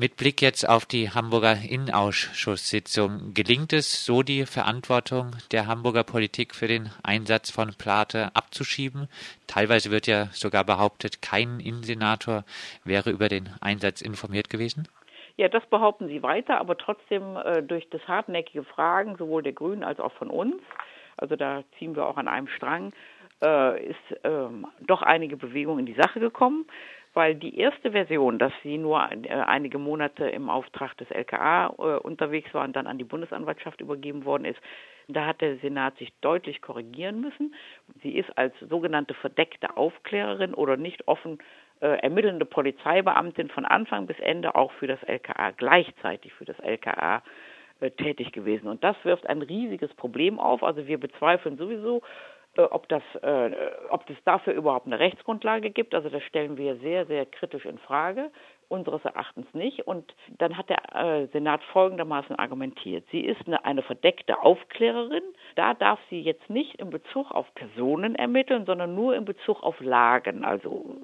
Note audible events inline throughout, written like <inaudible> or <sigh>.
Mit Blick jetzt auf die Hamburger Innenausschusssitzung, gelingt es so die Verantwortung der Hamburger Politik für den Einsatz von Plate abzuschieben? Teilweise wird ja sogar behauptet, kein Innensenator wäre über den Einsatz informiert gewesen. Ja, das behaupten sie weiter, aber trotzdem äh, durch das hartnäckige Fragen sowohl der Grünen als auch von uns, also da ziehen wir auch an einem Strang, äh, ist ähm, doch einige Bewegung in die Sache gekommen weil die erste Version, dass sie nur äh, einige Monate im Auftrag des LKA äh, unterwegs war und dann an die Bundesanwaltschaft übergeben worden ist, da hat der Senat sich deutlich korrigieren müssen. Sie ist als sogenannte verdeckte Aufklärerin oder nicht offen äh, ermittelnde Polizeibeamtin von Anfang bis Ende auch für das LKA gleichzeitig für das LKA tätig gewesen. Und das wirft ein riesiges Problem auf. Also wir bezweifeln sowieso, ob, das, äh, ob es dafür überhaupt eine Rechtsgrundlage gibt. Also das stellen wir sehr, sehr kritisch in Frage, unseres Erachtens nicht. Und dann hat der äh, Senat folgendermaßen argumentiert. Sie ist eine, eine verdeckte Aufklärerin. Da darf sie jetzt nicht in Bezug auf Personen ermitteln, sondern nur in Bezug auf Lagen. Also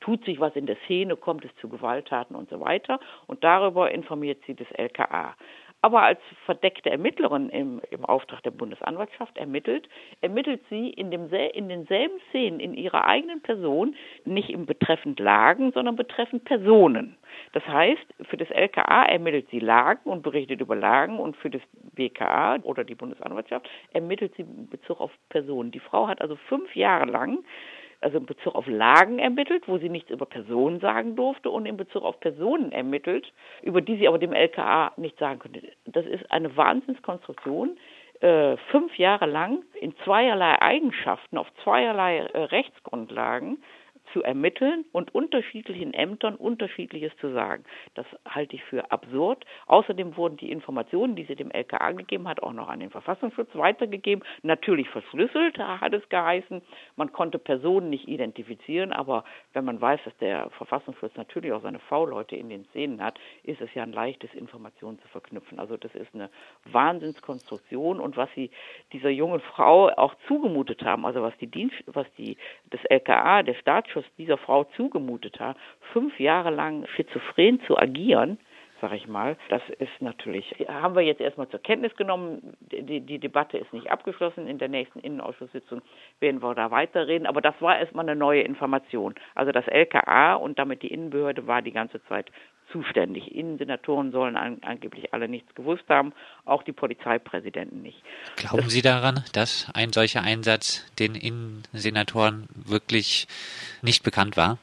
tut sich was in der Szene, kommt es zu Gewalttaten und so weiter. Und darüber informiert sie das LKA aber als verdeckte Ermittlerin im, im Auftrag der Bundesanwaltschaft ermittelt, ermittelt sie in, dem, in denselben Szenen in ihrer eigenen Person, nicht im betreffend Lagen, sondern betreffend Personen. Das heißt, für das LKA ermittelt sie Lagen und berichtet über Lagen und für das BKA oder die Bundesanwaltschaft ermittelt sie in Bezug auf Personen. Die Frau hat also fünf Jahre lang also in Bezug auf Lagen ermittelt, wo sie nichts über Personen sagen durfte und in Bezug auf Personen ermittelt, über die sie aber dem LKA nichts sagen konnte. Das ist eine Wahnsinnskonstruktion. Äh, fünf Jahre lang in zweierlei Eigenschaften, auf zweierlei äh, Rechtsgrundlagen zu ermitteln und unterschiedlichen Ämtern unterschiedliches zu sagen. Das halte ich für absurd. Außerdem wurden die Informationen, die sie dem LKA gegeben hat, auch noch an den Verfassungsschutz weitergegeben. Natürlich verschlüsselt hat es geheißen. Man konnte Personen nicht identifizieren, aber wenn man weiß, dass der Verfassungsschutz natürlich auch seine V-Leute in den Szenen hat, ist es ja ein leichtes, Informationen zu verknüpfen. Also das ist eine Wahnsinnskonstruktion und was sie dieser jungen Frau auch zugemutet haben, also was die Dienst, was die das LKA, der Staatsschutz Ausschuss dieser Frau zugemutet hat, fünf Jahre lang schizophren zu agieren, sage ich mal. Das ist natürlich, haben wir jetzt erstmal zur Kenntnis genommen. Die, die, Debatte ist nicht abgeschlossen. In der nächsten Innenausschusssitzung werden wir da weiterreden. Aber das war erstmal eine neue Information. Also das LKA und damit die Innenbehörde war die ganze Zeit zuständig. Innensenatoren sollen an, angeblich alle nichts gewusst haben, auch die Polizeipräsidenten nicht. Glauben das, Sie daran, dass ein solcher Einsatz den Innensenatoren wirklich nicht bekannt war?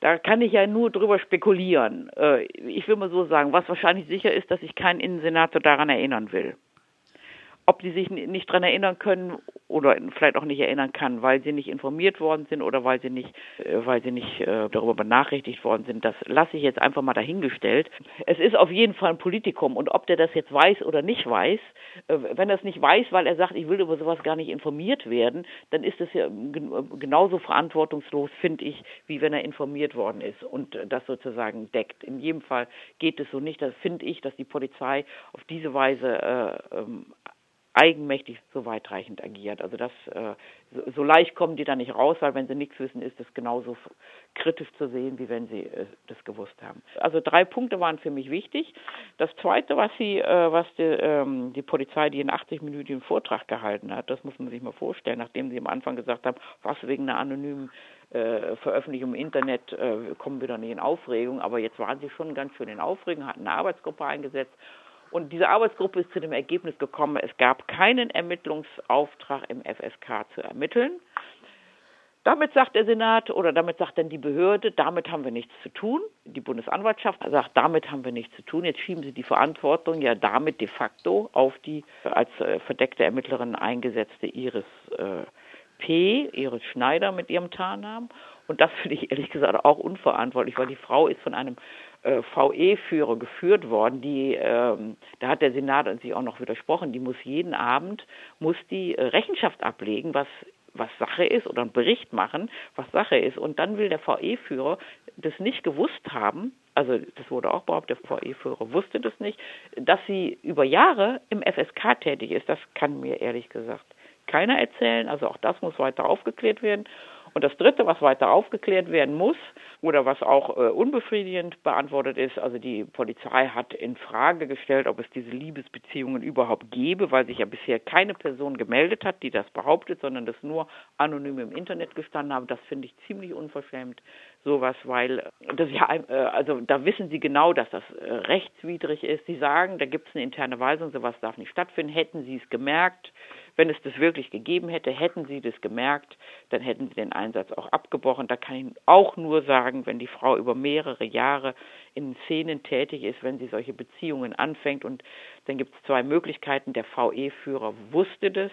Da kann ich ja nur drüber spekulieren. Äh, ich will mal so sagen, was wahrscheinlich sicher ist, dass sich kein Innensenator daran erinnern will ob die sich nicht daran erinnern können oder vielleicht auch nicht erinnern kann, weil sie nicht informiert worden sind oder weil sie nicht, äh, weil sie nicht äh, darüber benachrichtigt worden sind, das lasse ich jetzt einfach mal dahingestellt. Es ist auf jeden Fall ein Politikum und ob der das jetzt weiß oder nicht weiß, äh, wenn er es nicht weiß, weil er sagt, ich will über sowas gar nicht informiert werden, dann ist es ja genauso verantwortungslos, finde ich, wie wenn er informiert worden ist und das sozusagen deckt. In jedem Fall geht es so nicht. Das finde ich, dass die Polizei auf diese Weise äh, ähm, eigenmächtig so weitreichend agiert. Also das äh, so, leicht kommen die da nicht raus, weil wenn sie nichts wissen, ist das genauso kritisch zu sehen, wie wenn sie äh, das gewusst haben. Also drei Punkte waren für mich wichtig. Das zweite, was sie, äh, was die, ähm, die Polizei, die einen 80-minütigen Vortrag gehalten hat, das muss man sich mal vorstellen, nachdem sie am Anfang gesagt haben, was wegen einer anonymen äh, Veröffentlichung im Internet äh, kommen wir doch nicht in Aufregung, aber jetzt waren sie schon ganz schön in Aufregung, hatten eine Arbeitsgruppe eingesetzt und diese Arbeitsgruppe ist zu dem Ergebnis gekommen, es gab keinen Ermittlungsauftrag im FSK zu ermitteln. Damit sagt der Senat oder damit sagt dann die Behörde, damit haben wir nichts zu tun. Die Bundesanwaltschaft sagt, damit haben wir nichts zu tun. Jetzt schieben sie die Verantwortung ja damit de facto auf die als äh, verdeckte Ermittlerin eingesetzte Iris äh, P., Iris Schneider mit ihrem Tarnnamen. Und das finde ich ehrlich gesagt auch unverantwortlich, weil die Frau ist von einem äh, VE-Führer geführt worden, die, ähm, da hat der Senat sich auch noch widersprochen, die muss jeden Abend, muss die äh, Rechenschaft ablegen, was was Sache ist oder einen Bericht machen, was Sache ist. Und dann will der VE-Führer das nicht gewusst haben, also das wurde auch behauptet, der VE-Führer wusste das nicht, dass sie über Jahre im FSK tätig ist. Das kann mir ehrlich gesagt keiner erzählen. Also auch das muss weiter aufgeklärt werden. Und das Dritte, was weiter aufgeklärt werden muss oder was auch äh, unbefriedigend beantwortet ist, also die Polizei hat in Frage gestellt, ob es diese Liebesbeziehungen überhaupt gäbe, weil sich ja bisher keine Person gemeldet hat, die das behauptet, sondern das nur anonym im Internet gestanden haben. Das finde ich ziemlich unverschämt, sowas, weil das ja, äh, also da wissen sie genau, dass das äh, rechtswidrig ist. Sie sagen, da gibt es eine interne Weisung, sowas darf nicht stattfinden. Hätten sie es gemerkt, wenn es das wirklich gegeben hätte, hätten sie das gemerkt, dann hätten sie den Einsatz auch abgebrochen. Da kann ich auch nur sagen, wenn die Frau über mehrere Jahre in Szenen tätig ist, wenn sie solche Beziehungen anfängt und dann gibt es zwei Möglichkeiten. Der VE-Führer wusste das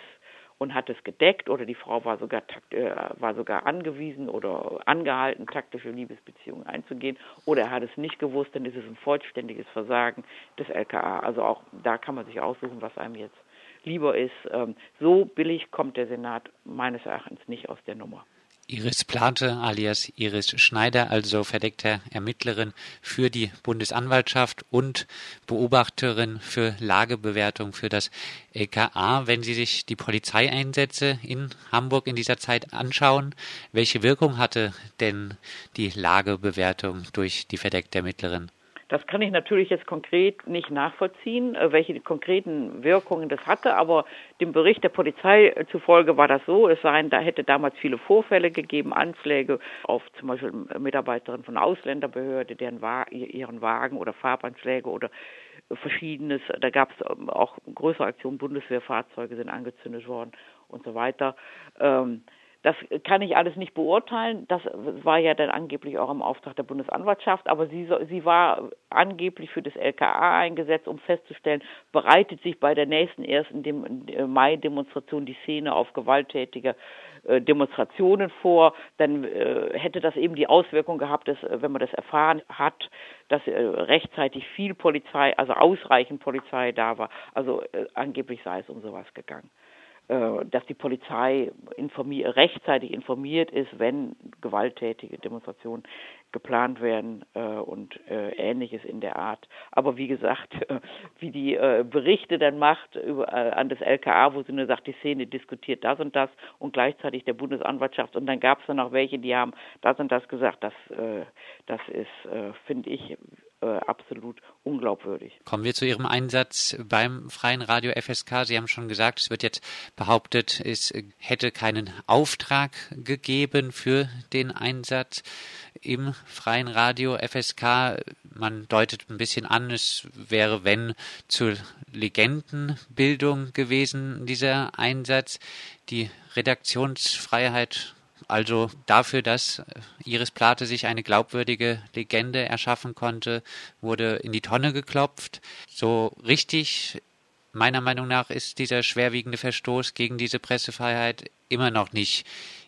und hat es gedeckt oder die Frau war sogar takt, äh, war sogar angewiesen oder angehalten, taktische Liebesbeziehungen einzugehen oder er hat es nicht gewusst, dann ist es ein vollständiges Versagen des LKA. Also auch da kann man sich aussuchen, was einem jetzt lieber ist. Ähm, so billig kommt der Senat meines Erachtens nicht aus der Nummer. Iris Plate alias Iris Schneider, also verdeckte Ermittlerin für die Bundesanwaltschaft und Beobachterin für Lagebewertung für das LKA. Wenn Sie sich die Polizeieinsätze in Hamburg in dieser Zeit anschauen, welche Wirkung hatte denn die Lagebewertung durch die verdeckte Ermittlerin? Das kann ich natürlich jetzt konkret nicht nachvollziehen, äh, welche konkreten Wirkungen das hatte, aber dem Bericht der Polizei zufolge war das so, es seien, da hätte damals viele Vorfälle gegeben, Anschläge auf zum Beispiel Mitarbeiterinnen von Ausländerbehörde, deren ihren Wagen oder Farbanschläge oder verschiedenes, da gab es ähm, auch größere Aktionen, Bundeswehrfahrzeuge sind angezündet worden und so weiter. Ähm, das kann ich alles nicht beurteilen. Das war ja dann angeblich auch im Auftrag der Bundesanwaltschaft, aber sie, sie war angeblich für das LKA eingesetzt, um festzustellen, bereitet sich bei der nächsten ersten äh, Mai-Demonstration die Szene auf gewalttätige äh, Demonstrationen vor, dann äh, hätte das eben die Auswirkung gehabt, dass, wenn man das erfahren hat, dass rechtzeitig viel Polizei, also ausreichend Polizei da war. Also angeblich sei es um sowas gegangen. Äh, dass die Polizei informier rechtzeitig informiert ist, wenn gewalttätige Demonstrationen geplant werden äh, und äh, ähnliches in der Art. Aber wie gesagt, äh, <laughs> wie die äh, Berichte dann macht über, äh, an das LKA, wo sie nur sagt, die Szene diskutiert das und das und gleichzeitig der Bundesanwaltschaft und dann gab es dann auch welche, die haben das und das gesagt. Das, das ist, finde ich, äh, absolut unglaubwürdig. Kommen wir zu Ihrem Einsatz beim Freien Radio FSK. Sie haben schon gesagt, es wird jetzt behauptet, es hätte keinen Auftrag gegeben für den Einsatz im Freien Radio FSK. Man deutet ein bisschen an, es wäre, wenn, zur Legendenbildung gewesen, dieser Einsatz. Die Redaktionsfreiheit also dafür, dass Iris Plate sich eine glaubwürdige Legende erschaffen konnte, wurde in die Tonne geklopft. So richtig, meiner Meinung nach, ist dieser schwerwiegende Verstoß gegen diese Pressefreiheit immer noch nicht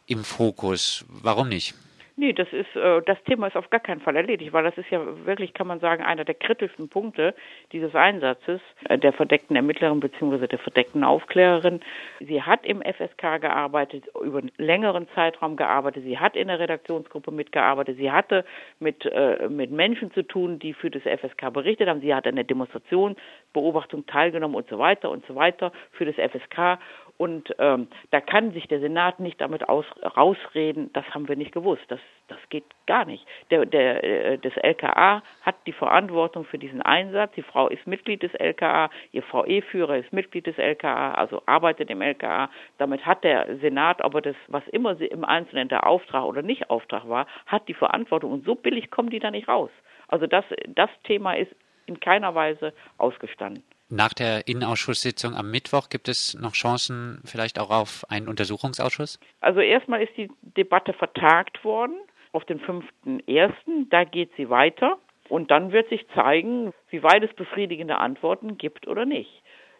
im Fokus. Warum nicht? Nee, das ist äh, das Thema ist auf gar keinen Fall erledigt, weil das ist ja wirklich, kann man sagen, einer der kritischsten Punkte dieses Einsatzes äh, der verdeckten Ermittlerin bzw. der verdeckten Aufklärerin. Sie hat im FSK gearbeitet, über einen längeren Zeitraum gearbeitet, sie hat in der Redaktionsgruppe mitgearbeitet, sie hatte mit, äh, mit Menschen zu tun, die für das FSK berichtet haben, sie hat an der Demonstration, Beobachtung teilgenommen und so weiter und so weiter für das FSK und ähm, da kann sich der Senat nicht damit aus, rausreden, das haben wir nicht gewusst. Das, das geht gar nicht. Der, der, äh, das LKA hat die Verantwortung für diesen Einsatz. Die Frau ist Mitglied des LKA, ihr VE-Führer ist Mitglied des LKA, also arbeitet im LKA. Damit hat der Senat, ob er das, was immer im Einzelnen der Auftrag oder nicht Auftrag war, hat die Verantwortung. Und so billig kommen die da nicht raus. Also das, das Thema ist in keiner Weise ausgestanden. Nach der Innenausschusssitzung am Mittwoch gibt es noch Chancen vielleicht auch auf einen Untersuchungsausschuss? Also erstmal ist die Debatte vertagt worden auf den 5.1. Da geht sie weiter. Und dann wird sich zeigen, wie weit es befriedigende Antworten gibt oder nicht.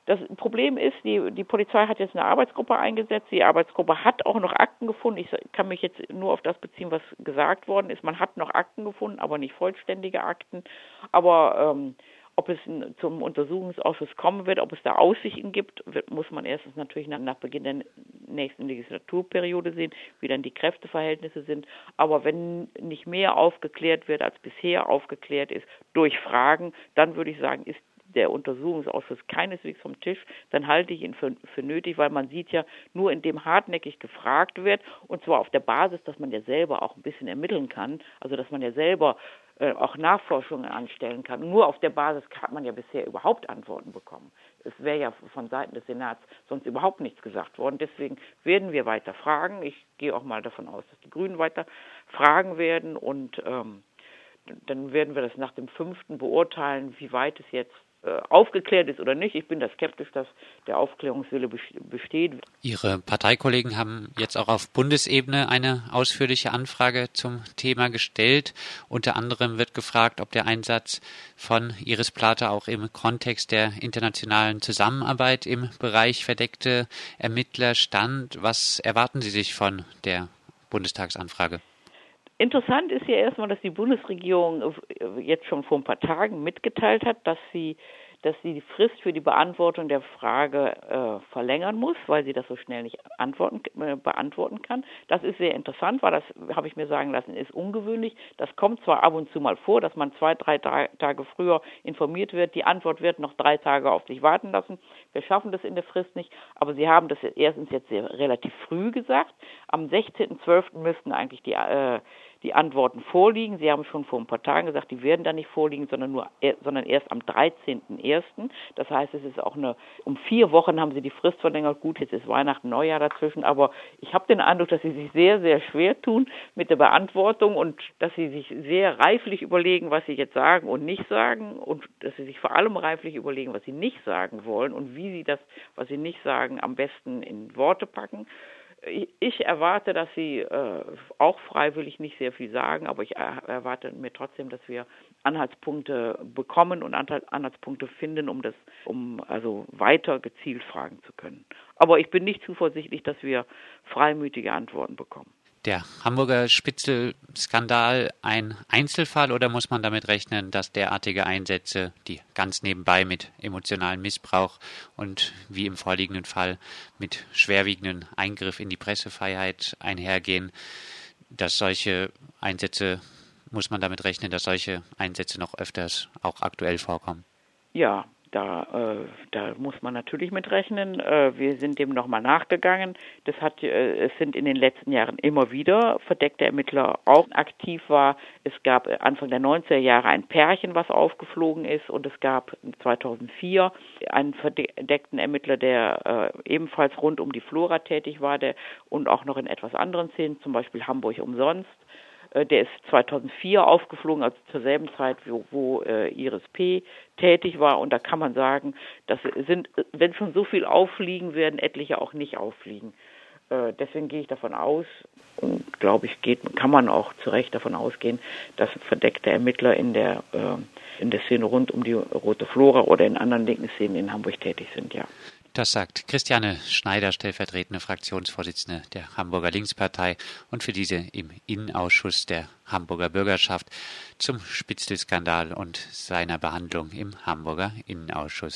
Das Problem ist, die, die Polizei hat jetzt eine Arbeitsgruppe eingesetzt. Die Arbeitsgruppe hat auch noch Akten gefunden. Ich kann mich jetzt nur auf das beziehen, was gesagt worden ist. Man hat noch Akten gefunden, aber nicht vollständige Akten. Aber ähm, ob es zum Untersuchungsausschuss kommen wird, ob es da Aussichten gibt, muss man erstens natürlich nach, nach, Beginn der nächsten Legislaturperiode sehen, wie dann die Kräfteverhältnisse sind. Aber wenn nicht mehr aufgeklärt wird, als bisher aufgeklärt ist, durch Fragen, dann würde ich sagen, ist der Untersuchungsausschuss keineswegs vom Tisch, dann halte ich ihn für, für nötig, weil man sieht ja, nur indem hartnäckig gefragt wird und zwar auf der Basis, dass man ja selber auch ein bisschen ermitteln kann, also dass man ja selber äh, auch Nachforschungen anstellen kann. Nur auf der Basis hat man ja bisher überhaupt Antworten bekommen. Es wäre ja von Seiten des Senats sonst überhaupt nichts gesagt worden. Deswegen werden wir weiter fragen. Ich gehe auch mal davon aus, dass die Grünen weiter fragen werden und ähm, dann werden wir das nach dem fünften beurteilen, wie weit es jetzt aufgeklärt ist oder nicht. Ich bin da skeptisch, dass der Aufklärungswille besteht. Ihre Parteikollegen haben jetzt auch auf Bundesebene eine ausführliche Anfrage zum Thema gestellt. Unter anderem wird gefragt, ob der Einsatz von Iris Plate auch im Kontext der internationalen Zusammenarbeit im Bereich verdeckte Ermittler stand. Was erwarten Sie sich von der Bundestagsanfrage? Interessant ist ja erstmal, dass die Bundesregierung äh, jetzt schon vor ein paar Tagen mitgeteilt hat, dass sie dass sie die Frist für die Beantwortung der Frage äh, verlängern muss, weil sie das so schnell nicht antworten, äh, beantworten kann. Das ist sehr interessant, weil das, habe ich mir sagen lassen, ist ungewöhnlich. Das kommt zwar ab und zu mal vor, dass man zwei, drei Tage früher informiert wird. Die Antwort wird noch drei Tage auf sich warten lassen. Wir schaffen das in der Frist nicht, aber Sie haben das erstens jetzt sehr, relativ früh gesagt. Am 16.12. müssten eigentlich die äh, die Antworten vorliegen. Sie haben schon vor ein paar Tagen gesagt, die werden da nicht vorliegen, sondern nur, sondern erst am 13.01. Das heißt, es ist auch eine, um vier Wochen haben Sie die Frist verlängert. Gut, jetzt ist Weihnachten, Neujahr dazwischen, aber ich habe den Eindruck, dass Sie sich sehr, sehr schwer tun mit der Beantwortung und dass Sie sich sehr reiflich überlegen, was Sie jetzt sagen und nicht sagen und dass Sie sich vor allem reiflich überlegen, was Sie nicht sagen wollen und wie Sie das, was Sie nicht sagen, am besten in Worte packen ich erwarte, dass Sie äh, auch freiwillig nicht sehr viel sagen, aber ich erwarte mir trotzdem, dass wir Anhaltspunkte bekommen und Anhaltspunkte finden, um das, um also weiter gezielt fragen zu können. Aber ich bin nicht zuversichtlich, dass wir freimütige Antworten bekommen der Hamburger Spitzelskandal ein Einzelfall oder muss man damit rechnen, dass derartige Einsätze, die ganz nebenbei mit emotionalem Missbrauch und wie im vorliegenden Fall mit schwerwiegenden Eingriff in die Pressefreiheit einhergehen, dass solche Einsätze, muss man damit rechnen, dass solche Einsätze noch öfters auch aktuell vorkommen? Ja, da, äh, da muss man natürlich mit rechnen. Äh, wir sind dem nochmal nachgegangen. Das hat, äh, es sind in den letzten Jahren immer wieder verdeckte Ermittler auch aktiv war. Es gab Anfang der 90er Jahre ein Pärchen, was aufgeflogen ist, und es gab 2004 einen verdeckten Ermittler, der äh, ebenfalls rund um die Flora tätig war, der und auch noch in etwas anderen Szenen, zum Beispiel Hamburg umsonst. Äh, der ist 2004 aufgeflogen, also zur selben Zeit, wo, wo äh, Iris P. tätig war. Und da kann man sagen, dass sind, wenn schon so viel auffliegen, werden etliche auch nicht auffliegen. Äh, deswegen gehe ich davon aus und glaube ich, geht, kann man auch zu Recht davon ausgehen, dass verdeckte Ermittler in der, äh, in der Szene rund um die Rote Flora oder in anderen linken Szenen in Hamburg tätig sind, ja. Das sagt Christiane Schneider, stellvertretende Fraktionsvorsitzende der Hamburger Linkspartei und für diese im Innenausschuss der Hamburger Bürgerschaft zum Spitzelskandal und seiner Behandlung im Hamburger Innenausschuss.